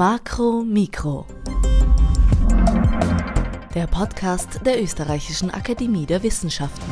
Makro Mikro. Der Podcast der Österreichischen Akademie der Wissenschaften.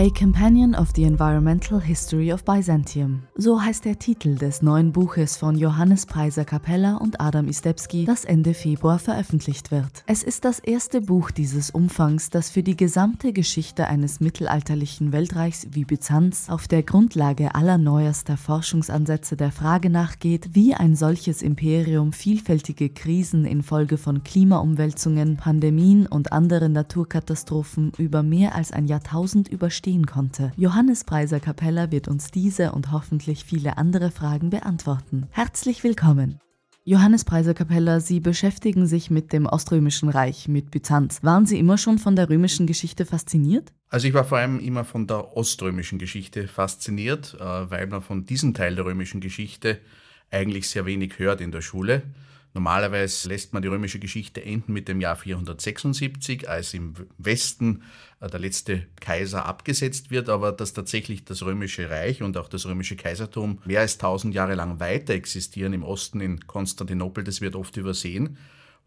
A Companion of the Environmental History of Byzantium. So heißt der Titel des neuen Buches von Johannes Preiser Capella und Adam Istebski, das Ende Februar veröffentlicht wird. Es ist das erste Buch dieses Umfangs, das für die gesamte Geschichte eines mittelalterlichen Weltreichs wie Byzanz auf der Grundlage aller neuester Forschungsansätze der Frage nachgeht, wie ein solches Imperium vielfältige Krisen infolge von Klimaumwälzungen, Pandemien und anderen Naturkatastrophen über mehr als ein Jahrtausend übersteht verstehen konnte. Johannes Preiser Capella wird uns diese und hoffentlich viele andere Fragen beantworten. Herzlich willkommen! Johannes Preiser Capella, Sie beschäftigen sich mit dem Oströmischen Reich, mit Byzanz. Waren Sie immer schon von der römischen Geschichte fasziniert? Also ich war vor allem immer von der oströmischen Geschichte fasziniert, äh, weil man von diesem Teil der römischen Geschichte eigentlich sehr wenig hört in der Schule. Normalerweise lässt man die römische Geschichte enden mit dem Jahr 476, als im Westen äh, der letzte Kaiser abgesetzt wird, aber dass tatsächlich das römische Reich und auch das römische Kaisertum mehr als tausend Jahre lang weiter existieren im Osten in Konstantinopel, das wird oft übersehen.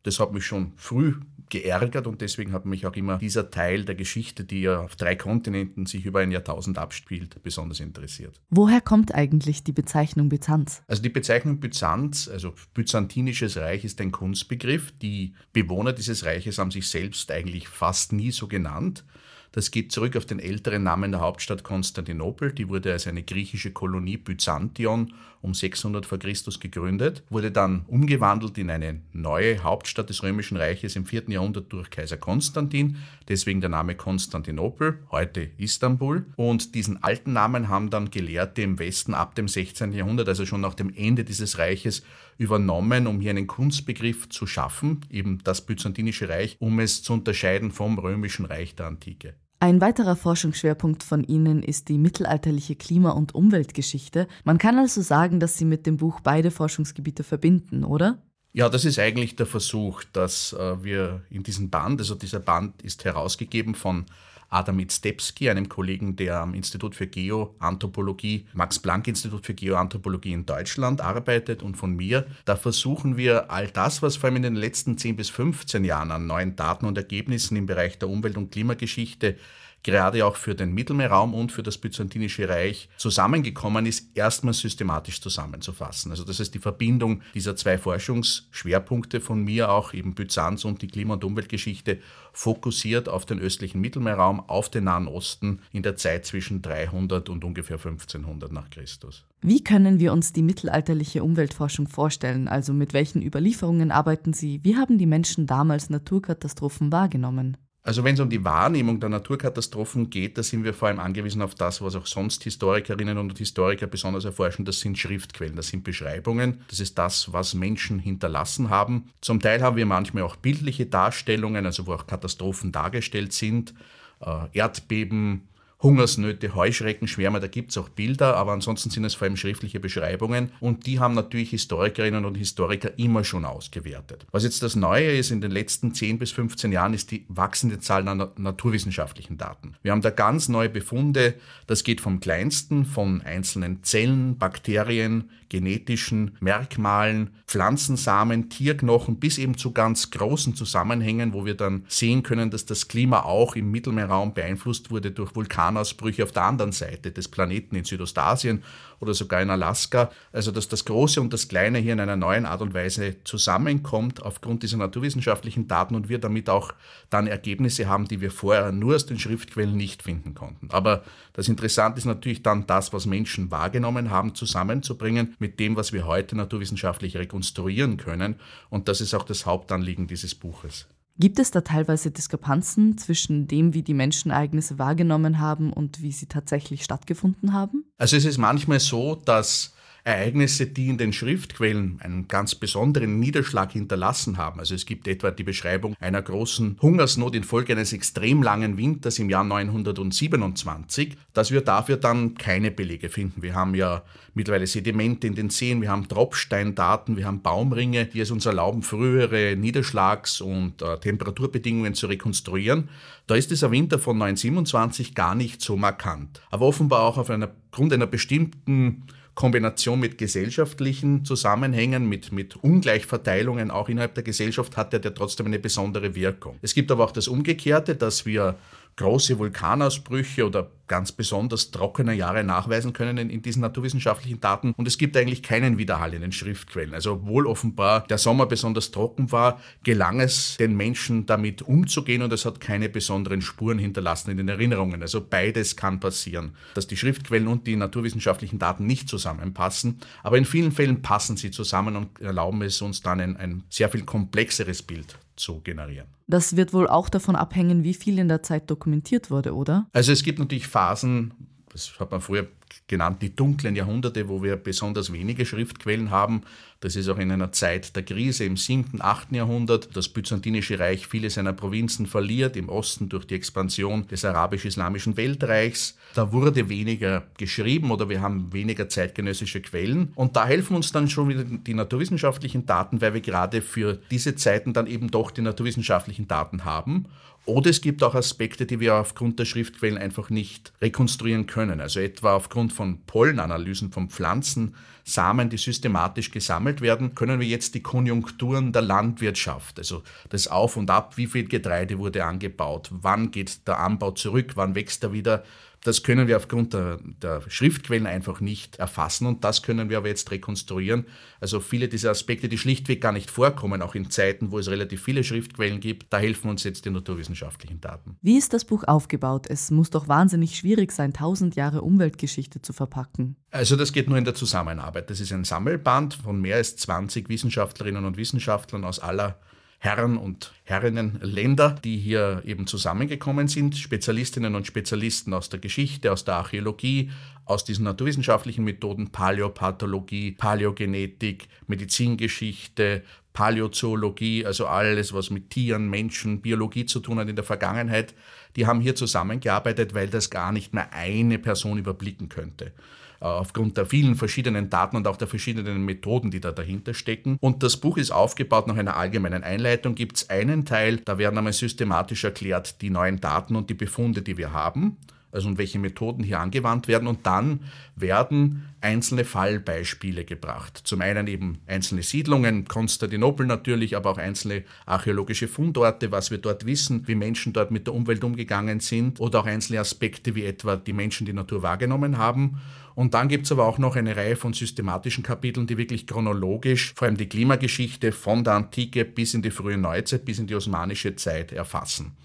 Das hat mich schon früh geärgert und deswegen hat mich auch immer dieser Teil der Geschichte, die ja auf drei Kontinenten sich über ein Jahrtausend abspielt, besonders interessiert. Woher kommt eigentlich die Bezeichnung Byzanz? Also die Bezeichnung Byzanz, also byzantinisches Reich, ist ein Kunstbegriff. Die Bewohner dieses Reiches haben sich selbst eigentlich fast nie so genannt. Das geht zurück auf den älteren Namen der Hauptstadt Konstantinopel. Die wurde als eine griechische Kolonie Byzantion um 600 v. Chr. gegründet, wurde dann umgewandelt in eine neue Hauptstadt des Römischen Reiches im 4. Jahrhundert durch Kaiser Konstantin, deswegen der Name Konstantinopel, heute Istanbul. Und diesen alten Namen haben dann Gelehrte im Westen ab dem 16. Jahrhundert, also schon nach dem Ende dieses Reiches, übernommen, um hier einen Kunstbegriff zu schaffen, eben das Byzantinische Reich, um es zu unterscheiden vom Römischen Reich der Antike. Ein weiterer Forschungsschwerpunkt von Ihnen ist die mittelalterliche Klima- und Umweltgeschichte. Man kann also sagen, dass Sie mit dem Buch beide Forschungsgebiete verbinden, oder? Ja, das ist eigentlich der Versuch, dass äh, wir in diesem Band, also dieser Band ist herausgegeben von Adam Itztebski, einem Kollegen, der am Institut für Geoanthropologie, Max-Planck-Institut für Geoanthropologie in Deutschland arbeitet und von mir. Da versuchen wir all das, was vor allem in den letzten 10 bis 15 Jahren an neuen Daten und Ergebnissen im Bereich der Umwelt- und Klimageschichte gerade auch für den Mittelmeerraum und für das Byzantinische Reich zusammengekommen ist, erstmal systematisch zusammenzufassen. Also das ist die Verbindung dieser zwei Forschungsschwerpunkte von mir auch, eben Byzanz und die Klima- und Umweltgeschichte, fokussiert auf den östlichen Mittelmeerraum, auf den Nahen Osten in der Zeit zwischen 300 und ungefähr 1500 nach Christus. Wie können wir uns die mittelalterliche Umweltforschung vorstellen? Also mit welchen Überlieferungen arbeiten Sie? Wie haben die Menschen damals Naturkatastrophen wahrgenommen? Also wenn es um die Wahrnehmung der Naturkatastrophen geht, da sind wir vor allem angewiesen auf das, was auch sonst Historikerinnen und Historiker besonders erforschen. Das sind Schriftquellen, das sind Beschreibungen. Das ist das, was Menschen hinterlassen haben. Zum Teil haben wir manchmal auch bildliche Darstellungen, also wo auch Katastrophen dargestellt sind. Äh, Erdbeben, Hungersnöte, Heuschreckenschwärme, da gibt es auch Bilder, aber ansonsten sind es vor allem schriftliche Beschreibungen und die haben natürlich Historikerinnen und Historiker immer schon ausgewertet. Was jetzt das Neue ist in den letzten 10 bis 15 Jahren, ist die wachsende Zahl an naturwissenschaftlichen Daten. Wir haben da ganz neue Befunde, das geht vom kleinsten, von einzelnen Zellen, Bakterien, genetischen Merkmalen, Pflanzensamen, Tierknochen bis eben zu ganz großen Zusammenhängen, wo wir dann sehen können, dass das Klima auch im Mittelmeerraum beeinflusst wurde durch Vulkane Vulkanausbrüche auf der anderen Seite des Planeten in Südostasien oder sogar in Alaska. Also dass das Große und das Kleine hier in einer neuen Art und Weise zusammenkommt aufgrund dieser naturwissenschaftlichen Daten und wir damit auch dann Ergebnisse haben, die wir vorher nur aus den Schriftquellen nicht finden konnten. Aber das Interessante ist natürlich dann das, was Menschen wahrgenommen haben, zusammenzubringen mit dem, was wir heute naturwissenschaftlich rekonstruieren können. Und das ist auch das Hauptanliegen dieses Buches. Gibt es da teilweise Diskrepanzen zwischen dem, wie die Menschen Ereignisse wahrgenommen haben und wie sie tatsächlich stattgefunden haben? Also es ist manchmal so, dass Ereignisse, die in den Schriftquellen einen ganz besonderen Niederschlag hinterlassen haben. Also es gibt etwa die Beschreibung einer großen Hungersnot infolge eines extrem langen Winters im Jahr 927, dass wir dafür dann keine Belege finden. Wir haben ja mittlerweile Sedimente in den Seen, wir haben Tropfsteindaten, wir haben Baumringe, die es uns erlauben, frühere Niederschlags- und äh, Temperaturbedingungen zu rekonstruieren. Da ist dieser Winter von 927 gar nicht so markant. Aber offenbar auch aufgrund einer bestimmten Kombination mit gesellschaftlichen Zusammenhängen, mit, mit Ungleichverteilungen auch innerhalb der Gesellschaft hat er ja trotzdem eine besondere Wirkung. Es gibt aber auch das Umgekehrte, dass wir große Vulkanausbrüche oder ganz besonders trockene Jahre nachweisen können in, in, diesen naturwissenschaftlichen Daten. Und es gibt eigentlich keinen Widerhall in den Schriftquellen. Also obwohl offenbar der Sommer besonders trocken war, gelang es den Menschen damit umzugehen und es hat keine besonderen Spuren hinterlassen in den Erinnerungen. Also beides kann passieren, dass die Schriftquellen und die naturwissenschaftlichen Daten nicht zusammenpassen. Aber in vielen Fällen passen sie zusammen und erlauben es uns dann ein, ein sehr viel komplexeres Bild zu generieren. Das wird wohl auch davon abhängen, wie viel in der Zeit dokumentiert wurde, oder? Also es gibt natürlich Phasen, das hat man früher genannt, die dunklen Jahrhunderte, wo wir besonders wenige Schriftquellen haben. Das ist auch in einer Zeit der Krise im 7., 8. Jahrhundert. Das Byzantinische Reich viele seiner Provinzen verliert, im Osten durch die Expansion des arabisch-islamischen Weltreichs. Da wurde weniger geschrieben oder wir haben weniger zeitgenössische Quellen. Und da helfen uns dann schon wieder die naturwissenschaftlichen Daten, weil wir gerade für diese Zeiten dann eben doch die naturwissenschaftlichen Daten haben. Oder es gibt auch Aspekte, die wir aufgrund der Schriftquellen einfach nicht rekonstruieren können. Also etwa aufgrund von Pollenanalysen von Pflanzen, Samen, die systematisch gesammelt werden, können wir jetzt die Konjunkturen der Landwirtschaft, also das Auf und Ab, wie viel Getreide wurde angebaut, wann geht der Anbau zurück, wann wächst er wieder, das können wir aufgrund der, der, Schriftquellen einfach nicht erfassen und das können wir aber jetzt rekonstruieren. Also viele dieser Aspekte, die schlichtweg gar nicht vorkommen, auch in Zeiten, wo es relativ viele Schriftquellen gibt, da helfen uns jetzt die naturwissenschaftlichen Daten. Wie ist das Buch aufgebaut? Es muss doch wahnsinnig schwierig sein, tausend Jahre Umweltgeschichte zu verpacken. Also das geht nur in der Zusammenarbeit. Das ist ein Sammelband von mehr als 20 Wissenschaftlerinnen und Wissenschaftlern aus aller Herren und Herrinnen Länder, die hier eben zusammengekommen sind, Spezialistinnen und Spezialisten aus der Geschichte, aus der Archäologie, aus diesen naturwissenschaftlichen Methoden, Paläopathologie, Paläogenetik, Medizingeschichte, Paläozoologie, also alles, was mit Tieren, Menschen, Biologie zu tun hat in der Vergangenheit, die haben hier zusammengearbeitet, weil das gar nicht mehr eine Person überblicken könnte. Äh, aufgrund der vielen verschiedenen Daten und auch der verschiedenen Methoden, die da dahinter stecken. Und das Buch ist aufgebaut nach einer allgemeinen Einleitung. Gibt es einen Teil, da werden einmal systematisch erklärt die neuen Daten und die Befunde, die wir haben also und welche Methoden hier angewandt werden. Und dann werden einzelne Fallbeispiele gebracht. Zum einen eben einzelne Siedlungen, Konstantinopel natürlich, aber auch einzelne archäologische Fundorte, was wir dort wissen, wie Menschen dort mit der Umwelt umgegangen sind oder auch einzelne Aspekte wie etwa die Menschen die Natur wahrgenommen haben. Und dann gibt es aber auch noch eine Reihe von systematischen Kapiteln, die wirklich chronologisch vor allem die Klimageschichte von der Antike bis in die frühe Neuzeit, bis in die osmanische Zeit erfassen.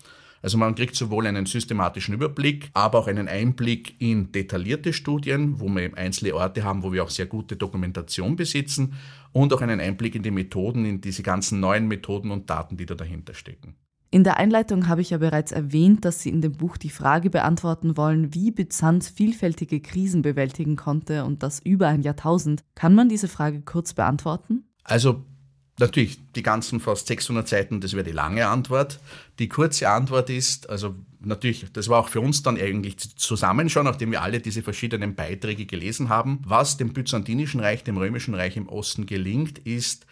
Also man kriegt sowohl einen systematischen Überblick, aber auch einen Einblick in detaillierte Studien, wo wir einzelne Orte haben, wo wir auch sehr gute Dokumentation besitzen und auch einen Einblick in die Methoden, in diese ganzen neuen Methoden und Daten, die da dahinter stecken. In der Einleitung habe ich ja bereits erwähnt, dass Sie in dem Buch die Frage beantworten wollen, wie Byzanz vielfältige Krisen bewältigen konnte und das über ein Jahrtausend. Kann man diese Frage kurz beantworten? Also Natürlich, die ganzen fast 600 Seiten, das wäre die lange Antwort. Die kurze Antwort ist, also natürlich, das war auch für uns dann eigentlich zusammenschauen, nachdem wir alle diese verschiedenen Beiträge gelesen haben. Was dem Byzantinischen Reich, dem Römischen Reich im Osten gelingt, ist,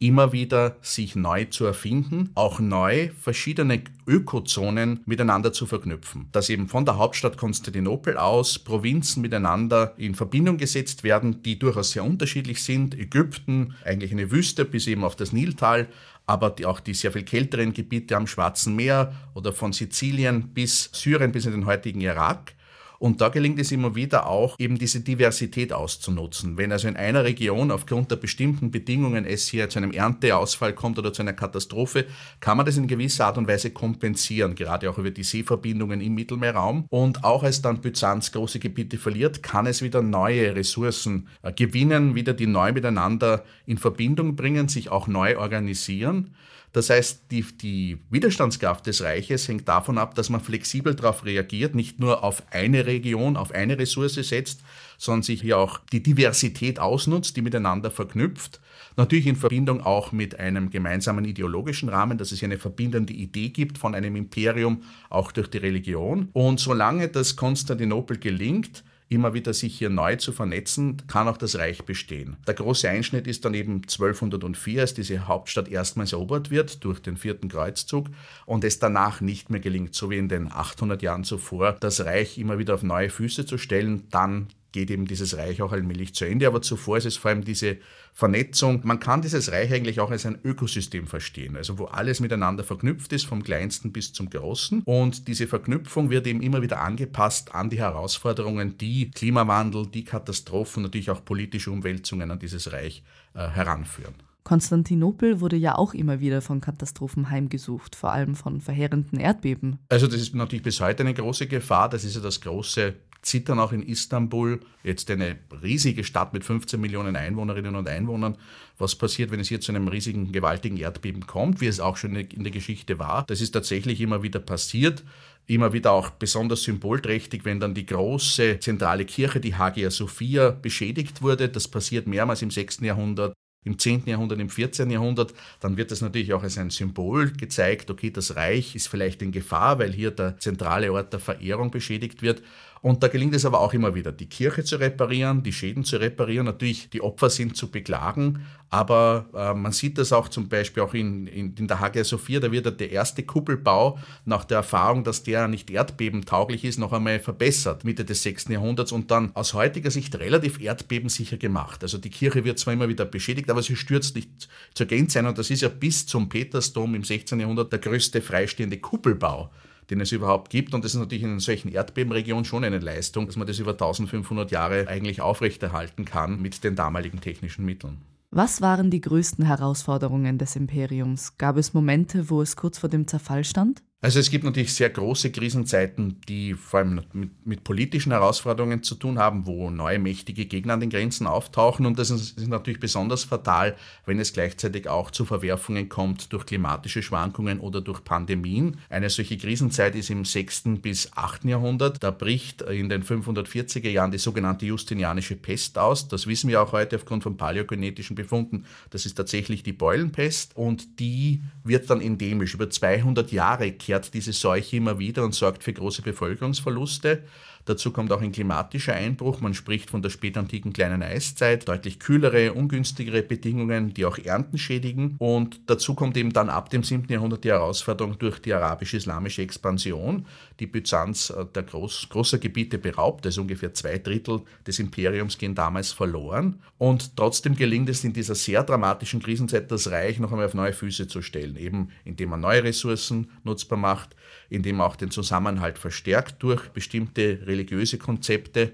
immer wieder sich neu zu erfinden, auch neu verschiedene Ökozonen miteinander zu verknüpfen. Dass eben von der Hauptstadt Konstantinopel aus Provinzen miteinander in Verbindung gesetzt werden, die durchaus sehr unterschiedlich sind. Ägypten, eigentlich eine Wüste bis eben auf das Niltal, aber die, auch die sehr viel kälteren Gebiete am Schwarzen Meer oder von Sizilien bis Syrien bis in den heutigen Irak. Und da gelingt es immer wieder auch, eben diese Diversität auszunutzen. Wenn also in einer Region aufgrund der bestimmten Bedingungen es hier zu einem Ernteausfall kommt oder zu einer Katastrophe, kann man das in gewisser Art und Weise kompensieren, gerade auch über die Seeverbindungen im Mittelmeerraum. Und auch als dann Byzanz große Gebiete verliert, kann es wieder neue Ressourcen äh, gewinnen, wieder die neu miteinander in Verbindung bringen, sich auch neu organisieren. Das heißt, die, die Widerstandskraft des Reiches hängt davon ab, dass man flexibel darauf reagiert, nicht nur auf eine Region, auf eine Ressource setzt, sondern sich hier auch die Diversität ausnutzt, die miteinander verknüpft. Natürlich in Verbindung auch mit einem gemeinsamen ideologischen Rahmen, dass es hier eine verbindende Idee gibt von einem Imperium, auch durch die Religion. Und solange das Konstantinopel gelingt, immer wieder sich hier neu zu vernetzen, kann auch das Reich bestehen. Der große Einschnitt ist dann eben 1204, als diese Hauptstadt erstmals erobert wird durch den vierten Kreuzzug und es danach nicht mehr gelingt, so wie in den 800 Jahren zuvor, das Reich immer wieder auf neue Füße zu stellen, dann geht eben dieses Reich auch allmählich zu Ende. Aber zuvor ist es vor allem diese Vernetzung. Man kann dieses Reich eigentlich auch als ein Ökosystem verstehen, also wo alles miteinander verknüpft ist, vom kleinsten bis zum großen. Und diese Verknüpfung wird eben immer wieder angepasst an die Herausforderungen, die Klimawandel, die Katastrophen, natürlich auch politische Umwälzungen an dieses Reich äh, heranführen. Konstantinopel wurde ja auch immer wieder von Katastrophen heimgesucht, vor allem von verheerenden Erdbeben. Also das ist natürlich bis heute eine große Gefahr. Das ist ja das große zittern auch in Istanbul, jetzt eine riesige Stadt mit 15 Millionen Einwohnerinnen und Einwohnern. Was passiert, wenn es hier zu einem riesigen, gewaltigen Erdbeben kommt, wie es auch schon in der Geschichte war? Das ist tatsächlich immer wieder passiert. Immer wieder auch besonders symbolträchtig, wenn dann die große zentrale Kirche, die Hagia Sophia, beschädigt wurde. Das passiert mehrmals im 6. Jahrhundert im 10. Jahrhundert, im 14. Jahrhundert, dann wird das natürlich auch als ein Symbol gezeigt, okay, das Reich ist vielleicht in Gefahr, weil hier der zentrale Ort der Verehrung beschädigt wird. Und da gelingt es aber auch immer wieder, die Kirche zu reparieren, die Schäden zu reparieren. Natürlich, die Opfer sind zu beklagen, aber äh, man sieht das auch zum Beispiel auch in, in, in der Hagia Sophia, da wird der erste Kuppelbau nach der Erfahrung, dass der nicht erdbebentauglich ist, noch einmal verbessert, Mitte des 6. Jahrhunderts und dann aus heutiger Sicht relativ erdbebensicher gemacht. Also die Kirche wird zwar immer wieder beschädigt, aber sie stürzt nicht zur Gänze ein und das ist ja bis zum Petersdom im 16. Jahrhundert der größte freistehende Kuppelbau den es überhaupt gibt. Und das ist natürlich in solchen Erdbebenregionen schon eine Leistung, dass man das über 1500 Jahre eigentlich aufrechterhalten kann mit den damaligen technischen Mitteln. Was waren die größten Herausforderungen des Imperiums? Gab es Momente, wo es kurz vor dem Zerfall stand? Also es gibt natürlich sehr große Krisenzeiten, die vor allem mit, mit, politischen Herausforderungen zu tun haben, wo neue mächtige Gegner an den Grenzen auftauchen. Und das ist, natürlich besonders fatal, wenn es gleichzeitig auch zu Verwerfungen kommt durch klimatische Schwankungen oder durch Pandemien. Eine solche Krisenzeit ist im 6. bis 8. Jahrhundert. Da bricht in den 540er Jahren die sogenannte Justinianische Pest aus. Das wissen wir auch heute aufgrund von paläogenetischen Befunden. Das ist tatsächlich die Beulenpest und die wird dann endemisch über 200 Jahre kehrt diese Seuche immer wieder und sorgt für große Bevölkerungsverluste. Dazu kommt auch ein klimatischer Einbruch. Man spricht von der spätantiken kleinen Eiszeit, deutlich kühlere, ungünstigere Bedingungen, die auch Ernten schädigen. Und dazu kommt eben dann ab dem 7. Jahrhundert die Herausforderung durch die arabisch-islamische Expansion, die Byzanz äh, der groß, großer Gebiete beraubt. Also ungefähr zwei Drittel des Imperiums gehen damals verloren. Und trotzdem gelingt es in dieser sehr dramatischen Krisenzeit, das Reich noch einmal auf neue Füße zu stellen, eben indem man neue Ressourcen nutzbar macht, indem man auch den Zusammenhalt verstärkt durch bestimmte religiöse Konzepte.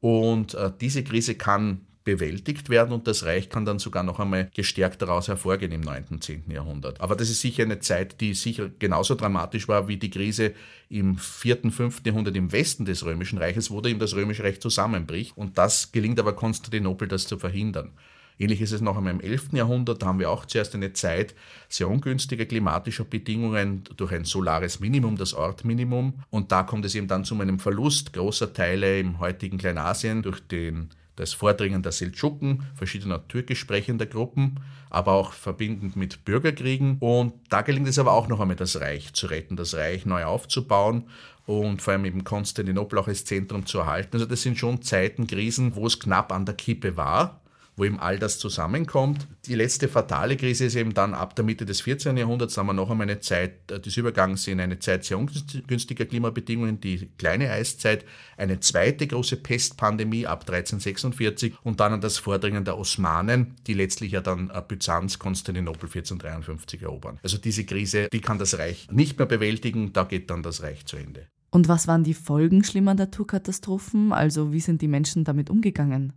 Und äh, diese Krise kann bewältigt werden und das Reich kann dann sogar noch einmal gestärkt daraus hervorgehen im 9. und 10. Jahrhundert. Aber das ist sicher eine Zeit, die sicher genauso dramatisch war wie die Krise im 4., und 5. Jahrhundert im Westen des Römischen Reiches, wo da eben das Römische Reich zusammenbricht. Und das gelingt aber Konstantinopel, das zu verhindern. Ähnlich ist es noch einmal im 11. Jahrhundert. Da haben wir auch zuerst eine Zeit sehr ungünstiger klimatischer Bedingungen durch ein solares Minimum, das Ortminimum. Und da kommt es eben dann zu einem Verlust großer Teile im heutigen Kleinasien durch den das Vordringen der Seldschuken, verschiedener türkisch sprechender Gruppen, aber auch verbindend mit Bürgerkriegen. Und da gelingt es aber auch noch einmal, das Reich zu retten, das Reich neu aufzubauen und vor allem eben Konstantinopel auch als Zentrum zu erhalten. Also das sind schon Zeiten, Krisen, wo es knapp an der Kippe war wo eben all das zusammenkommt. Die letzte fatale Krise ist eben dann ab der Mitte des 14. Jahrhunderts, haben wir noch einmal eine Zeit äh, des Übergangs in eine Zeit sehr ungünstiger Klimabedingungen, die kleine Eiszeit, eine zweite große Pestpandemie ab 1346 und dann das Vordringen der Osmanen, die letztlich ja dann äh, Byzanz, Konstantinopel 1453 erobern. Also diese Krise, die kann das Reich nicht mehr bewältigen, da geht dann das Reich zu Ende. Und was waren die Folgen schlimmer Naturkatastrophen? Also wie sind die Menschen damit umgegangen?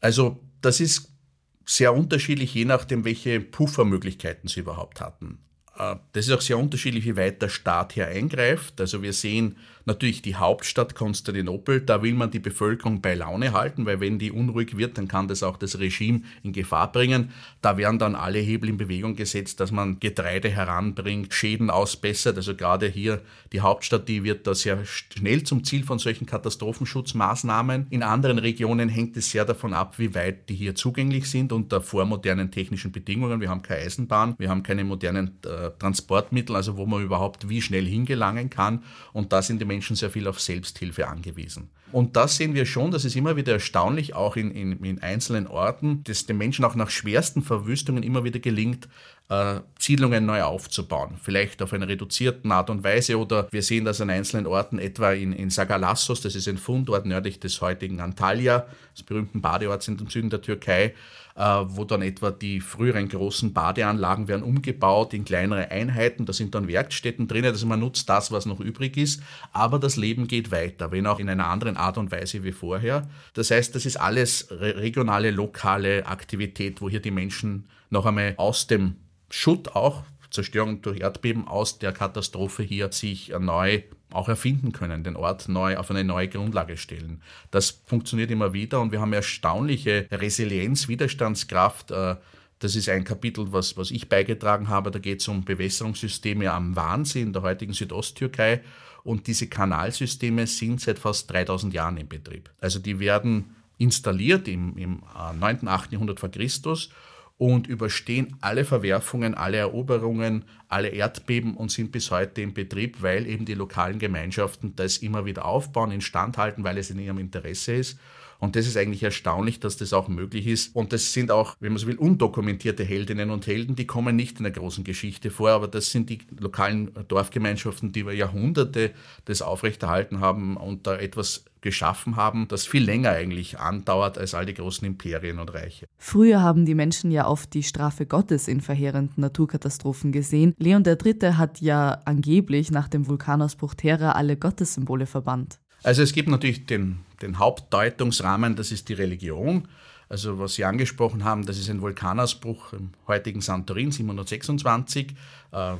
Also das ist sehr unterschiedlich, je nachdem, welche Puffermöglichkeiten sie überhaupt hatten. Äh, das ist auch sehr unterschiedlich, wie weit der Staat hier eingreift. Also wir sehen natürlich die Hauptstadt Konstantinopel, da will man die Bevölkerung bei Laune halten, weil wenn die unruhig wird, dann kann das auch das Regime in Gefahr bringen. Da werden dann alle Hebel in Bewegung gesetzt, dass man Getreide heranbringt, Schäden ausbessert. Also gerade hier die Hauptstadt, die wird da sehr schnell zum Ziel von solchen Katastrophenschutzmaßnahmen. In anderen Regionen hängt es sehr davon ab, wie weit die hier zugänglich sind unter vormodernen technischen Bedingungen. Wir haben keine Eisenbahn, wir haben keine modernen äh, Transportmittel, also wo man überhaupt wie schnell hingelangen kann. Und da sind die Menschen sehr viel auf Selbsthilfe angewiesen. Und das sehen wir schon, das ist immer wieder erstaunlich, auch in, in, in einzelnen Orten, dass den Menschen auch nach schwersten Verwüstungen immer wieder gelingt, äh, äh, Siedlungen neu aufzubauen. Vielleicht auf eine reduzierten Art und Weise oder wir sehen das an einzelnen Orten, etwa in, in Sagalassos, das ist ein Fundort nördlich des heutigen Antalya, des berühmten Badeorts im Süden der Türkei, äh, wo dann etwa die früheren großen Badeanlagen werden umgebaut in kleinere Einheiten. Da sind dann Werkstätten drin, also man nutzt das, was noch übrig ist, aber das Leben geht weiter, wenn auch in einer anderen Art und Weise wie vorher. Das heißt, das ist alles regionale, lokale Aktivität, wo hier die Menschen noch einmal aus dem Schutt auch, Zerstörung durch Erdbeben, aus der Katastrophe hier sich neu auch erfinden können, den Ort neu auf eine neue Grundlage stellen. Das funktioniert immer wieder und wir haben erstaunliche Resilienz, Widerstandskraft. Äh, das ist ein Kapitel, was, was ich beigetragen habe. Da geht es um Bewässerungssysteme am Wahnsee in der heutigen Südosttürkei. Und diese Kanalsysteme sind seit fast 3000 Jahren in Betrieb. Also die werden installiert im, im 9., äh, 8. Jahrhundert vor Christus und überstehen alle Verwerfungen, alle Eroberungen, alle Erdbeben und sind bis heute in Betrieb, weil eben die lokalen Gemeinschaften das immer wieder aufbauen, instand halten, weil es in ihrem Interesse ist. Und das ist eigentlich erstaunlich, dass das auch möglich ist. Und das sind auch, wenn man so will, undokumentierte Heldinnen und Helden, die kommen nicht in der großen Geschichte vor, aber das sind die lokalen Dorfgemeinschaften, die über Jahrhunderte das aufrechterhalten haben und da etwas geschaffen haben, das viel länger eigentlich andauert als all die großen Imperien und Reiche. Früher haben die Menschen ja oft die Strafe Gottes in verheerenden Naturkatastrophen gesehen. Leon III. hat ja angeblich nach dem Vulkanausbruch Terra alle Gottessymbole verbannt. Also es gibt natürlich den, den Hauptdeutungsrahmen, das ist die Religion. Also was Sie angesprochen haben, das ist ein Vulkanausbruch im heutigen Santorin 726, äh,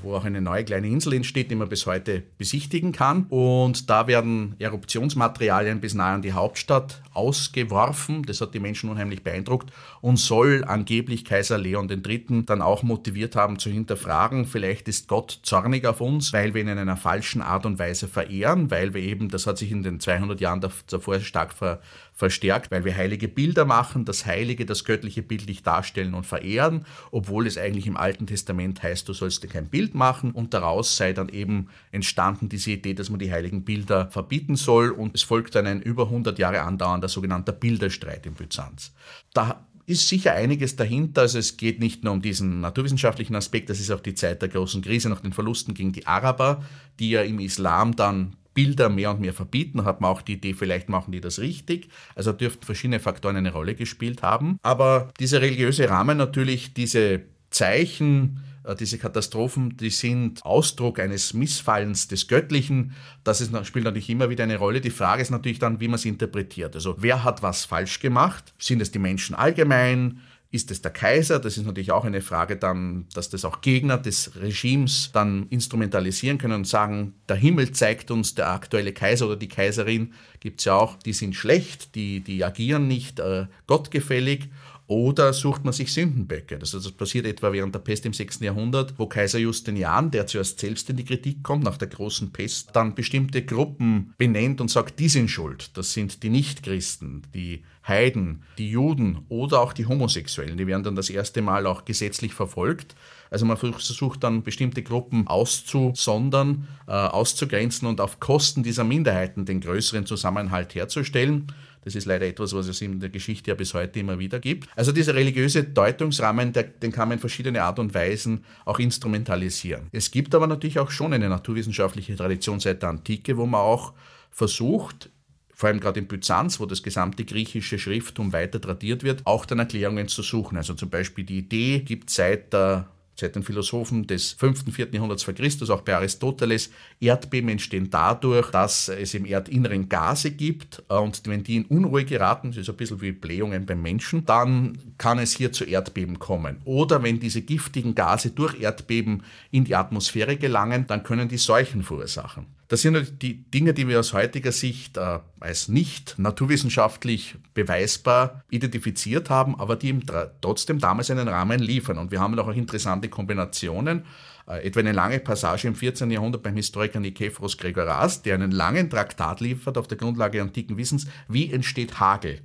wo auch eine neue kleine Insel entsteht, die man bis heute besichtigen kann. Und da werden Eruptionsmaterialien bis nahe an die Hauptstadt ausgeworfen. Das hat die Menschen unheimlich beeindruckt und soll angeblich Kaiser Leon III. dann auch motiviert haben zu hinterfragen, vielleicht ist Gott zornig auf uns, weil wir ihn in einer falschen Art und Weise verehren, weil wir eben, das hat sich in den 200 Jahren davor stark ver verstärkt, weil wir heilige Bilder machen, das Heilige, das göttliche bildlich darstellen und verehren, obwohl es eigentlich im Alten Testament heißt, du sollst kein Bild machen und daraus sei dann eben entstanden diese Idee, dass man die heiligen Bilder verbieten soll und es folgt dann ein über 100 Jahre andauernder sogenannter Bilderstreit in Byzanz. Da ist sicher einiges dahinter. Also es geht nicht nur um diesen naturwissenschaftlichen Aspekt, das ist auch die Zeit der großen Krise nach den Verlusten gegen die Araber, die ja im Islam dann Bilder mehr und mehr verbieten, hat man auch die Idee, vielleicht machen die das richtig. Also dürften verschiedene Faktoren eine Rolle gespielt haben. Aber dieser religiöse Rahmen natürlich, diese Zeichen, diese Katastrophen, die sind Ausdruck eines Missfallens des Göttlichen. Das ist, spielt natürlich immer wieder eine Rolle. Die Frage ist natürlich dann, wie man es interpretiert. Also wer hat was falsch gemacht? Sind es die Menschen allgemein? Ist es der Kaiser? Das ist natürlich auch eine Frage dann, dass das auch Gegner des Regimes dann instrumentalisieren können und sagen, der Himmel zeigt uns, der aktuelle Kaiser oder die Kaiserin gibt es ja auch, die sind schlecht, die, die agieren nicht äh, gottgefällig oder sucht man sich Sündenböcke? Also das passiert etwa während der Pest im 6. Jahrhundert, wo Kaiser Justinian, der zuerst selbst in die Kritik kommt nach der großen Pest, dann bestimmte Gruppen benennt und sagt, die sind schuld. Das sind die Nichtchristen, die Heiden, die Juden oder auch die Homosexuellen. Die werden dann das erste Mal auch gesetzlich verfolgt. Also man versucht dann bestimmte Gruppen auszusondern, äh, auszugrenzen und auf Kosten dieser Minderheiten den größeren Zusammenhalt herzustellen. Das ist leider etwas, was es in der Geschichte ja bis heute immer wieder gibt. Also dieser religiöse Deutungsrahmen, der, den kann man in verschiedene Art und Weisen auch instrumentalisieren. Es gibt aber natürlich auch schon eine naturwissenschaftliche Tradition seit der Antike, wo man auch versucht, vor allem gerade in Byzanz, wo das gesamte griechische Schrifttum weiter tradiert wird, auch dann Erklärungen zu suchen. Also zum Beispiel die Idee gibt seit der seit den Philosophen des 5. und 4. Jahrhunderts vor Christus, auch bei Aristoteles, Erdbeben entstehen dadurch, dass es im Erdinneren Gase gibt äh, und wenn die in Unruhe geraten, das ist ein bisschen wie Blähungen beim Menschen, dann kann es hier zu Erdbeben kommen. Oder wenn diese giftigen Gase durch Erdbeben in die Atmosphäre gelangen, dann können die Seuchen verursachen. Das sind die Dinge, die wir aus heutiger Sicht äh, als nicht naturwissenschaftlich beweisbar identifiziert haben, aber die trotzdem damals einen Rahmen liefern. Und wir haben auch interessante Kombinationen. Äh, etwa eine lange Passage im 14. Jahrhundert beim Historiker Nikephoros Gregoras, der einen langen Traktat liefert auf der Grundlage antiken Wissens, wie entsteht Hagel.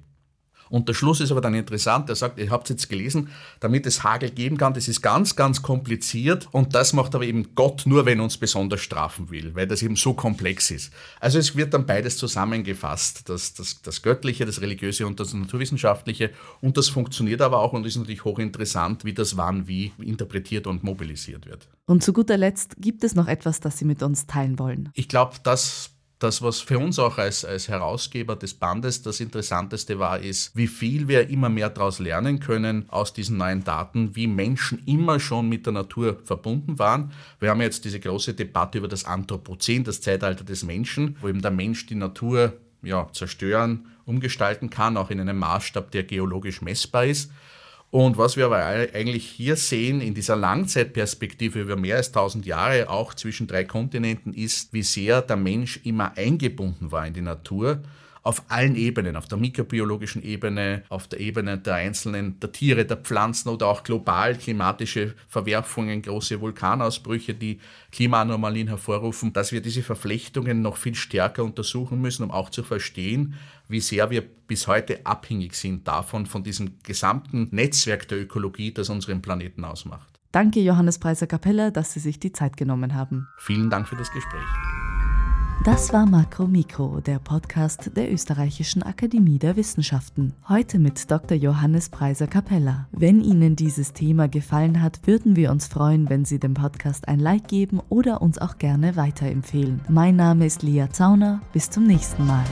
Und der Schluss ist aber dann interessant. Er sagt, ihr habt es jetzt gelesen, damit es Hagel geben kann, das ist ganz, ganz kompliziert und das macht aber eben Gott nur, wenn uns besonders strafen will, weil das eben so komplex ist. Also es wird dann beides zusammengefasst, das, das, das Göttliche, das Religiöse und das Naturwissenschaftliche und das funktioniert aber auch und ist natürlich hochinteressant, wie das wann wie interpretiert und mobilisiert wird. Und zu guter Letzt gibt es noch etwas, das Sie mit uns teilen wollen. Ich glaube, das das, was für uns auch als, als Herausgeber des Bandes das Interessanteste war, ist, wie viel wir immer mehr daraus lernen können aus diesen neuen Daten, wie Menschen immer schon mit der Natur verbunden waren. Wir haben jetzt diese große Debatte über das Anthropozän, das Zeitalter des Menschen, wo eben der Mensch die Natur ja, zerstören, umgestalten kann, auch in einem Maßstab, der geologisch messbar ist. Und was wir aber eigentlich hier sehen in dieser Langzeitperspektive über mehr als 1000 Jahre, auch zwischen drei Kontinenten, ist, wie sehr der Mensch immer eingebunden war in die Natur auf allen Ebenen, auf der mikrobiologischen Ebene, auf der Ebene der einzelnen, der Tiere, der Pflanzen oder auch global klimatische Verwerfungen, große Vulkanausbrüche, die Klimaanomalien hervorrufen, dass wir diese Verflechtungen noch viel stärker untersuchen müssen, um auch zu verstehen, wie sehr wir bis heute abhängig sind davon, von diesem gesamten Netzwerk der Ökologie, das unseren Planeten ausmacht. Danke, Johannes Preiser Kapelle, dass Sie sich die Zeit genommen haben. Vielen Dank für das Gespräch. Das war Makro Mikro, der Podcast der Österreichischen Akademie der Wissenschaften. Heute mit Dr. Johannes Preiser Capella. Wenn Ihnen dieses Thema gefallen hat, würden wir uns freuen, wenn Sie dem Podcast ein Like geben oder uns auch gerne weiterempfehlen. Mein Name ist Lia Zauner. Bis zum nächsten Mal.